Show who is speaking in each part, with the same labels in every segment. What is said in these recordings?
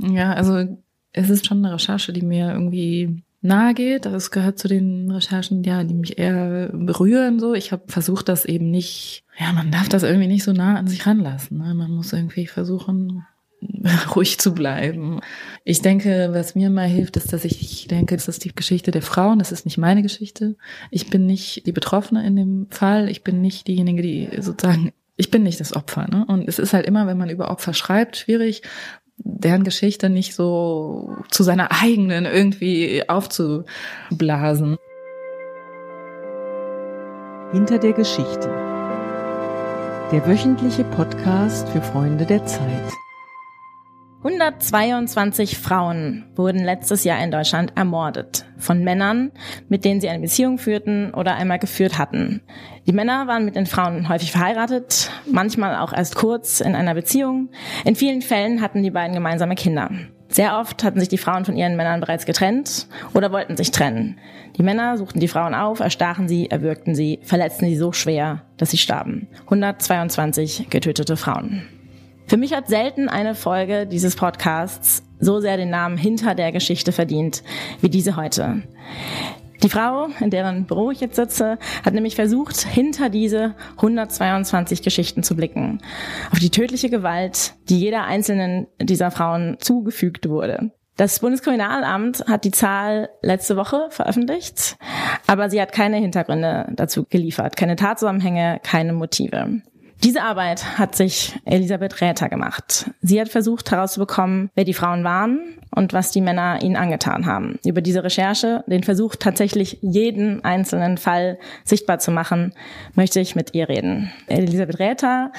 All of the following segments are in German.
Speaker 1: Ja, also es ist schon eine Recherche, die mir irgendwie nahe geht. Das gehört zu den Recherchen, ja, die mich eher berühren. So, ich habe versucht, das eben nicht. Ja, man darf das irgendwie nicht so nah an sich ranlassen. Ne? Man muss irgendwie versuchen, ruhig zu bleiben. Ich denke, was mir mal hilft, ist, dass ich, denke, das ist die Geschichte der Frauen, das ist nicht meine Geschichte. Ich bin nicht die Betroffene in dem Fall, ich bin nicht diejenige, die sozusagen, ich bin nicht das Opfer. Ne? Und es ist halt immer, wenn man über Opfer schreibt, schwierig, deren Geschichte nicht so zu seiner eigenen irgendwie aufzublasen.
Speaker 2: Hinter der Geschichte. Der wöchentliche Podcast für Freunde der Zeit.
Speaker 3: 122 Frauen wurden letztes Jahr in Deutschland ermordet. Von Männern, mit denen sie eine Beziehung führten oder einmal geführt hatten. Die Männer waren mit den Frauen häufig verheiratet, manchmal auch erst kurz in einer Beziehung. In vielen Fällen hatten die beiden gemeinsame Kinder. Sehr oft hatten sich die Frauen von ihren Männern bereits getrennt oder wollten sich trennen. Die Männer suchten die Frauen auf, erstachen sie, erwürgten sie, verletzten sie so schwer, dass sie starben. 122 getötete Frauen. Für mich hat selten eine Folge dieses Podcasts so sehr den Namen hinter der Geschichte verdient wie diese heute. Die Frau, in deren Büro ich jetzt sitze, hat nämlich versucht, hinter diese 122 Geschichten zu blicken. Auf die tödliche Gewalt, die jeder einzelnen dieser Frauen zugefügt wurde. Das Bundeskriminalamt hat die Zahl letzte Woche veröffentlicht, aber sie hat keine Hintergründe dazu geliefert, keine Tatzusammenhänge, keine Motive. Diese Arbeit hat sich Elisabeth Räther gemacht. Sie hat versucht herauszubekommen, wer die Frauen waren und was die Männer ihnen angetan haben. Über diese Recherche, den Versuch tatsächlich jeden einzelnen Fall sichtbar zu machen, möchte ich mit ihr reden. Elisabeth Räther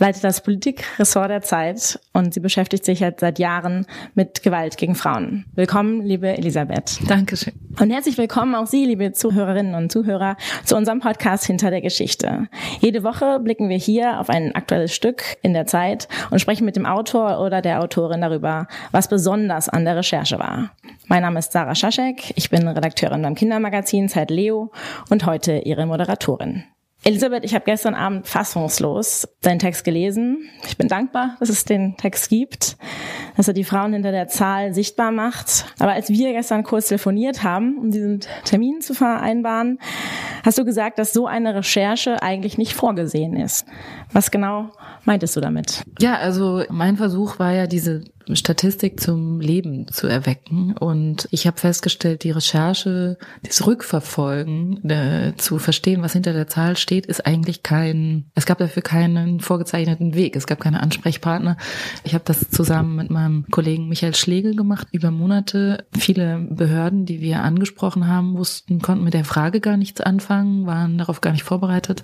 Speaker 3: leitet das Politikressort der Zeit und sie beschäftigt sich jetzt seit Jahren mit Gewalt gegen Frauen. Willkommen, liebe Elisabeth.
Speaker 1: Dankeschön.
Speaker 3: Und herzlich willkommen auch Sie, liebe Zuhörerinnen und Zuhörer, zu unserem Podcast Hinter der Geschichte. Jede Woche blicken wir hier hier auf ein aktuelles Stück in der Zeit und sprechen mit dem Autor oder der Autorin darüber, was besonders an der Recherche war. Mein Name ist Sarah Schaschek, ich bin Redakteurin beim Kindermagazin Zeit Leo und heute Ihre Moderatorin. Elisabeth, ich habe gestern Abend fassungslos deinen Text gelesen. Ich bin dankbar, dass es den Text gibt, dass er die Frauen hinter der Zahl sichtbar macht. Aber als wir gestern kurz telefoniert haben, um diesen Termin zu vereinbaren, hast du gesagt, dass so eine Recherche eigentlich nicht vorgesehen ist. Was genau meintest du damit?
Speaker 1: Ja, also mein Versuch war ja diese Statistik zum Leben zu erwecken. Und ich habe festgestellt, die Recherche, das Rückverfolgen, äh, zu verstehen, was hinter der Zahl steht, ist eigentlich kein, es gab dafür keinen vorgezeichneten Weg. Es gab keine Ansprechpartner. Ich habe das zusammen mit meinem Kollegen Michael Schlegel gemacht, über Monate. Viele Behörden, die wir angesprochen haben, wussten, konnten mit der Frage gar nichts anfangen, waren darauf gar nicht vorbereitet,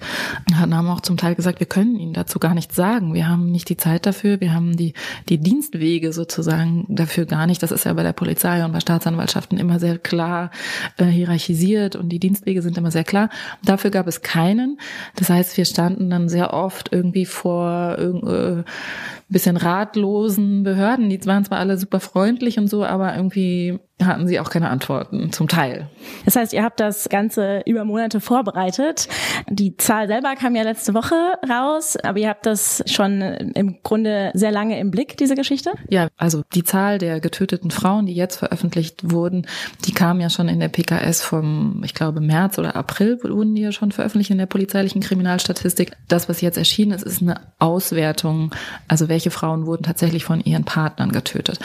Speaker 1: haben auch zum Teil gesagt, wir können Ihnen dazu gar nichts sagen. Wir haben nicht die Zeit dafür, wir haben die, die Dienstwege sozusagen dafür gar nicht. Das ist ja bei der Polizei und bei Staatsanwaltschaften immer sehr klar äh, hierarchisiert und die Dienstwege sind immer sehr klar. Dafür gab es keinen. Das heißt, wir standen dann sehr oft irgendwie vor äh, bisschen ratlosen Behörden. Die waren zwar alle super freundlich und so, aber irgendwie hatten sie auch keine Antworten, zum Teil.
Speaker 3: Das heißt, ihr habt das Ganze über Monate vorbereitet. Die Zahl selber kam ja letzte Woche raus, aber ihr habt das schon im Grunde sehr lange im Blick, diese Geschichte?
Speaker 1: Ja, also die Zahl der getöteten Frauen, die jetzt veröffentlicht wurden, die kam ja schon in der PKS vom, ich glaube, März oder April wurden die ja schon veröffentlicht in der polizeilichen Kriminalstatistik. Das, was jetzt erschienen ist, ist eine Auswertung, also welche Frauen wurden tatsächlich von ihren Partnern getötet.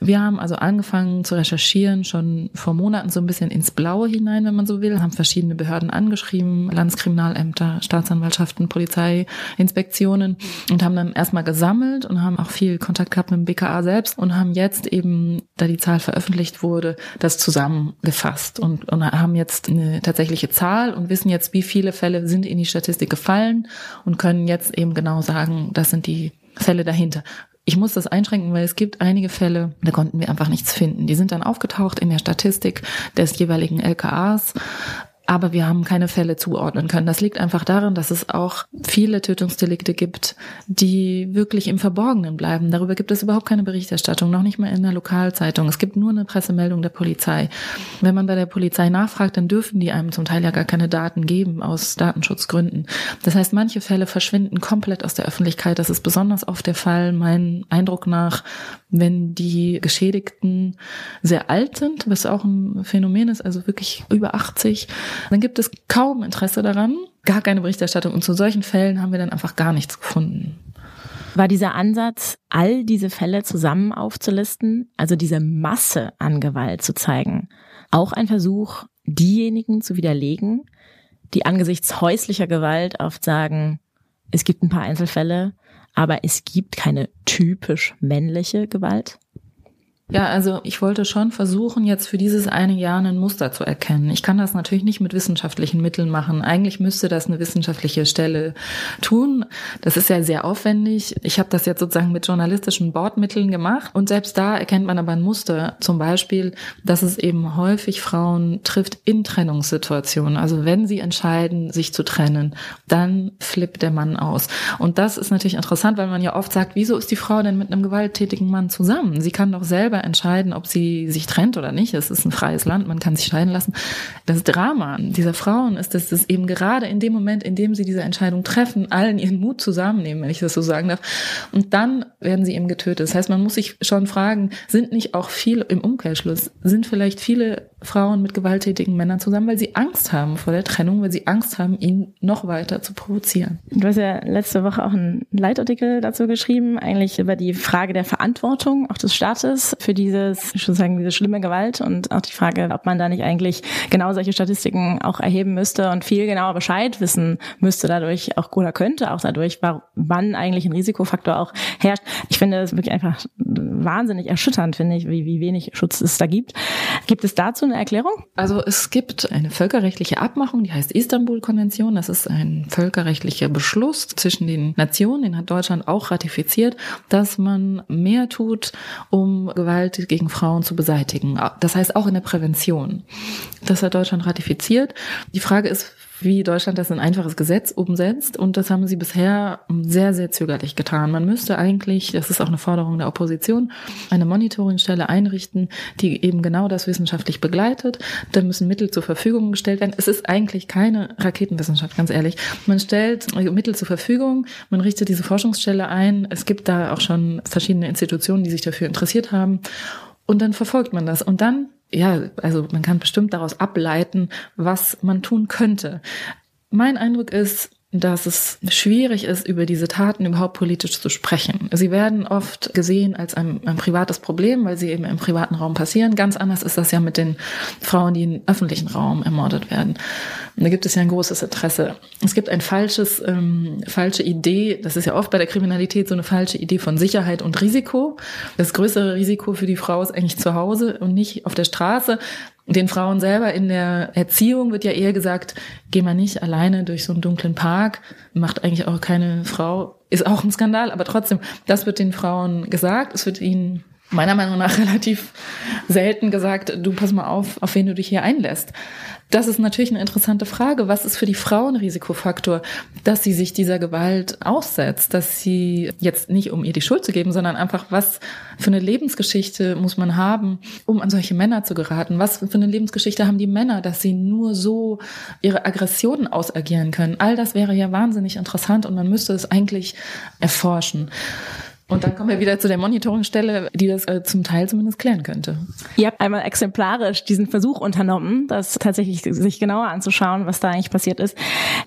Speaker 1: Wir haben also angefangen zu recherchieren, schon vor Monaten so ein bisschen ins Blaue hinein, wenn man so will, haben verschiedene Behörden angeschrieben, Landeskriminalämter, Staatsanwaltschaften, Polizeiinspektionen und haben dann erstmal gesammelt und haben auch viel Kontakt gehabt mit dem BKA selbst und haben jetzt eben, da die Zahl veröffentlicht wurde, das zusammengefasst und, und haben jetzt eine tatsächliche Zahl und wissen jetzt, wie viele Fälle sind in die Statistik gefallen und können jetzt eben genau sagen, das sind die Fälle dahinter. Ich muss das einschränken, weil es gibt einige Fälle, da konnten wir einfach nichts finden. Die sind dann aufgetaucht in der Statistik des jeweiligen LKAs aber wir haben keine Fälle zuordnen können. Das liegt einfach daran, dass es auch viele Tötungsdelikte gibt, die wirklich im Verborgenen bleiben. Darüber gibt es überhaupt keine Berichterstattung, noch nicht mal in der Lokalzeitung. Es gibt nur eine Pressemeldung der Polizei. Wenn man bei der Polizei nachfragt, dann dürfen die einem zum Teil ja gar keine Daten geben aus Datenschutzgründen. Das heißt, manche Fälle verschwinden komplett aus der Öffentlichkeit. Das ist besonders oft der Fall, mein Eindruck nach, wenn die Geschädigten sehr alt sind, was auch ein Phänomen ist, also wirklich über 80, dann gibt es kaum Interesse daran, gar keine Berichterstattung. Und zu solchen Fällen haben wir dann einfach gar nichts gefunden.
Speaker 3: War dieser Ansatz, all diese Fälle zusammen aufzulisten, also diese Masse an Gewalt zu zeigen, auch ein Versuch, diejenigen zu widerlegen, die angesichts häuslicher Gewalt oft sagen, es gibt ein paar Einzelfälle, aber es gibt keine typisch männliche Gewalt?
Speaker 1: Ja, also ich wollte schon versuchen, jetzt für dieses eine Jahr ein Muster zu erkennen. Ich kann das natürlich nicht mit wissenschaftlichen Mitteln machen. Eigentlich müsste das eine wissenschaftliche Stelle tun. Das ist ja sehr aufwendig. Ich habe das jetzt sozusagen mit journalistischen Bordmitteln gemacht und selbst da erkennt man aber ein Muster. Zum Beispiel, dass es eben häufig Frauen trifft in Trennungssituationen. Also wenn sie entscheiden, sich zu trennen, dann flippt der Mann aus. Und das ist natürlich interessant, weil man ja oft sagt, wieso ist die Frau denn mit einem gewalttätigen Mann zusammen? Sie kann doch selber selber entscheiden, ob sie sich trennt oder nicht. Es ist ein freies Land, man kann sich scheiden lassen. Das Drama dieser Frauen ist, dass es eben gerade in dem Moment, in dem sie diese Entscheidung treffen, allen ihren Mut zusammennehmen, wenn ich das so sagen darf. Und dann werden sie eben getötet. Das heißt, man muss sich schon fragen, sind nicht auch viele im Umkehrschluss, sind vielleicht viele Frauen mit gewalttätigen Männern zusammen, weil sie Angst haben vor der Trennung, weil sie Angst haben, ihn noch weiter zu provozieren.
Speaker 3: Du hast ja letzte Woche auch einen Leitartikel dazu geschrieben, eigentlich über die Frage der Verantwortung auch des Staates für dieses, sozusagen diese schlimme Gewalt und auch die Frage, ob man da nicht eigentlich genau solche Statistiken auch erheben müsste und viel genauer Bescheid wissen müsste dadurch auch oder könnte auch dadurch, wann eigentlich ein Risikofaktor auch herrscht. Ich finde das wirklich einfach wahnsinnig erschütternd, finde ich, wie, wie wenig Schutz es da gibt. Gibt es dazu eine Erklärung?
Speaker 1: Also es gibt eine völkerrechtliche Abmachung, die heißt Istanbul-Konvention. Das ist ein völkerrechtlicher Beschluss zwischen den Nationen, den hat Deutschland auch ratifiziert, dass man mehr tut, um Gewalt gegen Frauen zu beseitigen. Das heißt auch in der Prävention. Das hat Deutschland ratifiziert. Die Frage ist, wie Deutschland das in ein einfaches Gesetz umsetzt. Und das haben sie bisher sehr, sehr zögerlich getan. Man müsste eigentlich, das ist auch eine Forderung der Opposition, eine Monitoringstelle einrichten, die eben genau das wissenschaftlich begleitet. Da müssen Mittel zur Verfügung gestellt werden. Es ist eigentlich keine Raketenwissenschaft, ganz ehrlich. Man stellt Mittel zur Verfügung, man richtet diese Forschungsstelle ein. Es gibt da auch schon verschiedene Institutionen, die sich dafür interessiert haben. Und dann verfolgt man das. Und dann ja, also man kann bestimmt daraus ableiten, was man tun könnte. Mein Eindruck ist, dass es schwierig ist, über diese Taten überhaupt politisch zu sprechen. Sie werden oft gesehen als ein, ein, privates Problem, weil sie eben im privaten Raum passieren. Ganz anders ist das ja mit den Frauen, die im öffentlichen Raum ermordet werden. Und da gibt es ja ein großes Interesse. Es gibt ein falsches, ähm, falsche Idee, das ist ja oft bei der Kriminalität so eine falsche Idee von Sicherheit und Risiko. Das größere Risiko für die Frau ist eigentlich zu Hause und nicht auf der Straße. Den Frauen selber in der Erziehung wird ja eher gesagt, geh mal nicht alleine durch so einen dunklen Park, macht eigentlich auch keine Frau, ist auch ein Skandal, aber trotzdem, das wird den Frauen gesagt, es wird ihnen meiner Meinung nach relativ selten gesagt, du pass mal auf, auf wen du dich hier einlässt. Das ist natürlich eine interessante Frage. Was ist für die Frau ein Risikofaktor, dass sie sich dieser Gewalt aussetzt, dass sie jetzt nicht, um ihr die Schuld zu geben, sondern einfach, was für eine Lebensgeschichte muss man haben, um an solche Männer zu geraten? Was für eine Lebensgeschichte haben die Männer, dass sie nur so ihre Aggressionen ausagieren können? All das wäre ja wahnsinnig interessant und man müsste es eigentlich erforschen. Und dann kommen wir wieder zu der Monitoringstelle, die das äh, zum Teil zumindest klären könnte.
Speaker 3: Ihr habt einmal exemplarisch diesen Versuch unternommen, das tatsächlich sich genauer anzuschauen, was da eigentlich passiert ist.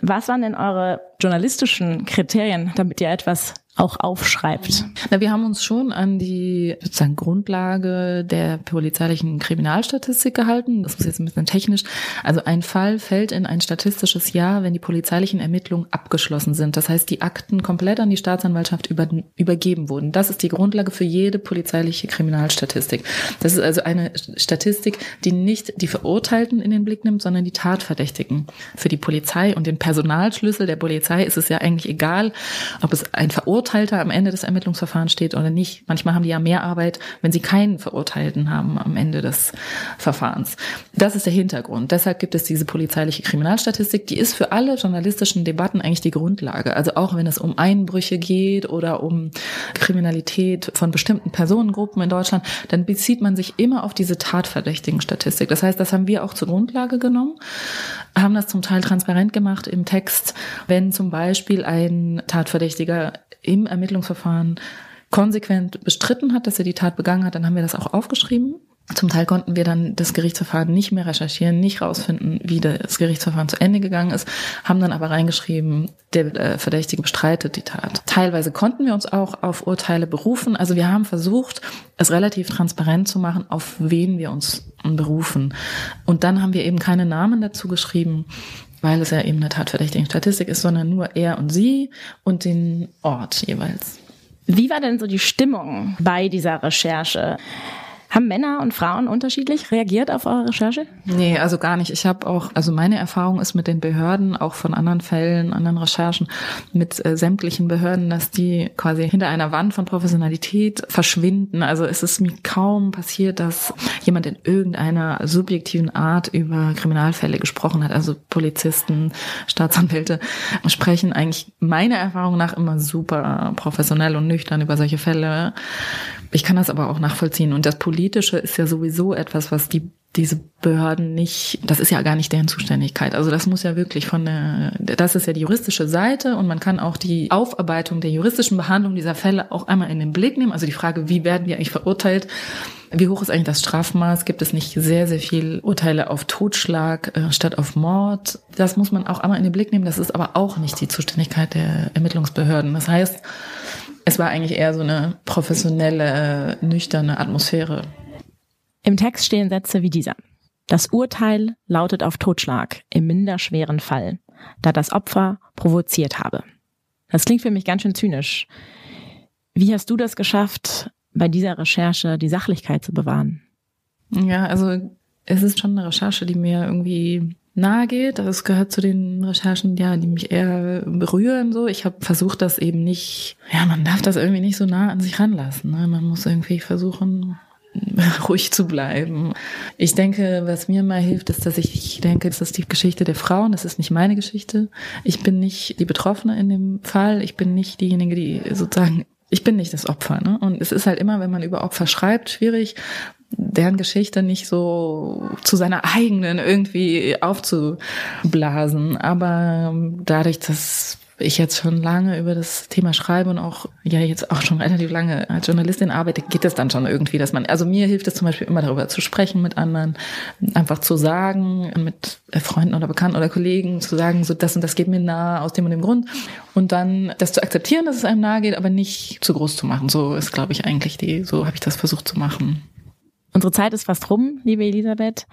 Speaker 3: Was waren denn eure journalistischen Kriterien, damit ihr etwas auch aufschreibt.
Speaker 1: Na, wir haben uns schon an die sozusagen Grundlage der polizeilichen Kriminalstatistik gehalten. Das ist jetzt ein bisschen technisch. Also ein Fall fällt in ein statistisches Jahr, wenn die polizeilichen Ermittlungen abgeschlossen sind. Das heißt, die Akten komplett an die Staatsanwaltschaft über, übergeben wurden. Das ist die Grundlage für jede polizeiliche Kriminalstatistik. Das ist also eine Statistik, die nicht die Verurteilten in den Blick nimmt, sondern die Tatverdächtigen. Für die Polizei und den Personalschlüssel der Polizei ist es ja eigentlich egal, ob es ein Verurteilter Verurteilter am Ende des Ermittlungsverfahrens steht oder nicht. Manchmal haben die ja mehr Arbeit, wenn sie keinen Verurteilten haben am Ende des Verfahrens. Das ist der Hintergrund. Deshalb gibt es diese polizeiliche Kriminalstatistik. Die ist für alle journalistischen Debatten eigentlich die Grundlage. Also auch wenn es um Einbrüche geht oder um Kriminalität von bestimmten Personengruppen in Deutschland, dann bezieht man sich immer auf diese tatverdächtigen Statistik. Das heißt, das haben wir auch zur Grundlage genommen, haben das zum Teil transparent gemacht im Text, wenn zum Beispiel ein Tatverdächtiger im Ermittlungsverfahren konsequent bestritten hat, dass er die Tat begangen hat, dann haben wir das auch aufgeschrieben. Zum Teil konnten wir dann das Gerichtsverfahren nicht mehr recherchieren, nicht rausfinden, wie das Gerichtsverfahren zu Ende gegangen ist, haben dann aber reingeschrieben, der äh, Verdächtige bestreitet die Tat. Teilweise konnten wir uns auch auf Urteile berufen. Also wir haben versucht, es relativ transparent zu machen, auf wen wir uns berufen. Und dann haben wir eben keine Namen dazu geschrieben, weil es ja eben eine tatverdächtige Statistik ist, sondern nur er und sie und den Ort jeweils.
Speaker 3: Wie war denn so die Stimmung bei dieser Recherche? Haben Männer und Frauen unterschiedlich reagiert auf eure Recherche?
Speaker 1: Nee, also gar nicht. Ich habe auch, also meine Erfahrung ist mit den Behörden, auch von anderen Fällen, anderen Recherchen, mit äh, sämtlichen Behörden, dass die quasi hinter einer Wand von Professionalität verschwinden. Also es ist mir kaum passiert, dass jemand in irgendeiner subjektiven Art über Kriminalfälle gesprochen hat. Also Polizisten, Staatsanwälte sprechen eigentlich meiner Erfahrung nach immer super professionell und nüchtern über solche Fälle. Ich kann das aber auch nachvollziehen. Und das Politische ist ja sowieso etwas, was die diese Behörden nicht, das ist ja gar nicht deren Zuständigkeit. Also das muss ja wirklich von der, das ist ja die juristische Seite und man kann auch die Aufarbeitung der juristischen Behandlung dieser Fälle auch einmal in den Blick nehmen. Also die Frage, wie werden die eigentlich verurteilt? Wie hoch ist eigentlich das Strafmaß? Gibt es nicht sehr, sehr viel Urteile auf Totschlag äh, statt auf Mord? Das muss man auch einmal in den Blick nehmen. Das ist aber auch nicht die Zuständigkeit der Ermittlungsbehörden. Das heißt, es war eigentlich eher so eine professionelle, nüchterne Atmosphäre.
Speaker 3: Im Text stehen Sätze wie dieser. Das Urteil lautet auf Totschlag im minderschweren Fall, da das Opfer provoziert habe. Das klingt für mich ganz schön zynisch. Wie hast du das geschafft, bei dieser Recherche die Sachlichkeit zu bewahren?
Speaker 1: Ja, also es ist schon eine Recherche, die mir irgendwie nahe geht. Das gehört zu den Recherchen, ja, die mich eher berühren. So, ich habe versucht, das eben nicht. Ja, man darf das irgendwie nicht so nah an sich ranlassen. Ne? Man muss irgendwie versuchen, ruhig zu bleiben. Ich denke, was mir mal hilft, ist, dass ich, denke, das ist die Geschichte der Frauen, das ist nicht meine Geschichte. Ich bin nicht die Betroffene in dem Fall, ich bin nicht diejenige, die sozusagen ich bin nicht das Opfer. Ne? Und es ist halt immer, wenn man über Opfer schreibt, schwierig, deren Geschichte nicht so zu seiner eigenen irgendwie aufzublasen. Aber dadurch, dass ich jetzt schon lange über das Thema schreibe und auch ja jetzt auch schon relativ lange als Journalistin arbeite, geht es dann schon irgendwie, dass man, also mir hilft es zum Beispiel immer darüber zu sprechen mit anderen, einfach zu sagen, mit Freunden oder Bekannten oder Kollegen zu sagen, so das und das geht mir nahe aus dem und dem Grund und dann das zu akzeptieren, dass es einem nahe geht, aber nicht zu groß zu machen. So ist, glaube ich, eigentlich die, so habe ich das versucht zu machen.
Speaker 3: Unsere Zeit ist fast rum, liebe Elisabeth.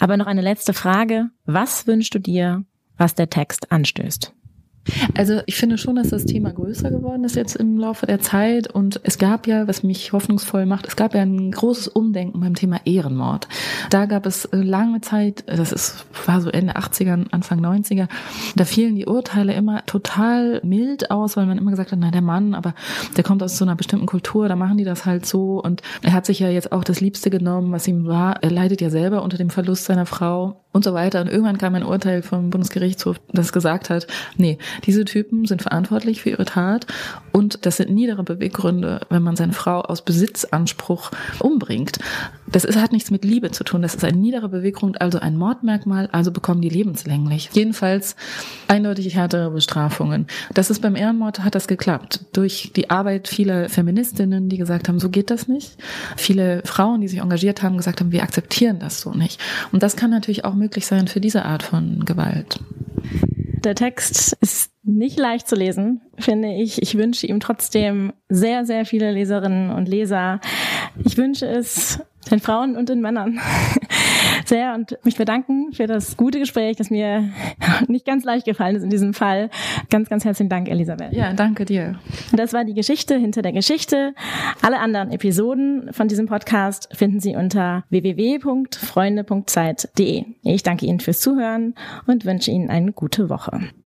Speaker 3: Aber noch eine letzte Frage. Was wünschst du dir, was der Text anstößt?
Speaker 1: Also ich finde schon, dass das Thema größer geworden ist jetzt im Laufe der Zeit und es gab ja, was mich hoffnungsvoll macht, es gab ja ein großes Umdenken beim Thema Ehrenmord. Da gab es äh, lange Zeit, das ist, war so Ende 80er, Anfang 90er, da fielen die Urteile immer total mild aus, weil man immer gesagt hat, na der Mann, aber der kommt aus so einer bestimmten Kultur, da machen die das halt so und er hat sich ja jetzt auch das Liebste genommen, was ihm war. Er leidet ja selber unter dem Verlust seiner Frau und so weiter. Und irgendwann kam ein Urteil vom Bundesgerichtshof, das gesagt hat, nee, diese Typen sind verantwortlich für ihre Tat und das sind niedere Beweggründe, wenn man seine Frau aus Besitzanspruch umbringt. Das ist, hat nichts mit Liebe zu tun. Das ist ein niederer Beweggrund, also ein Mordmerkmal, also bekommen die lebenslänglich. Jedenfalls eindeutig härtere Bestrafungen. Das ist beim Ehrenmord hat das geklappt. Durch die Arbeit vieler Feministinnen, die gesagt haben, so geht das nicht. Viele Frauen, die sich engagiert haben, gesagt haben, wir akzeptieren das so nicht. Und das kann natürlich auch möglich sein für diese Art von Gewalt.
Speaker 3: Der Text ist nicht leicht zu lesen, finde ich. Ich wünsche ihm trotzdem sehr, sehr viele Leserinnen und Leser. Ich wünsche es den Frauen und den Männern sehr und mich bedanken für das gute Gespräch, das mir nicht ganz leicht gefallen ist in diesem Fall. Ganz, ganz herzlichen Dank, Elisabeth.
Speaker 1: Ja, danke dir.
Speaker 3: Das war die Geschichte hinter der Geschichte. Alle anderen Episoden von diesem Podcast finden Sie unter www.freunde.zeit.de. Ich danke Ihnen fürs Zuhören und wünsche Ihnen eine gute Woche.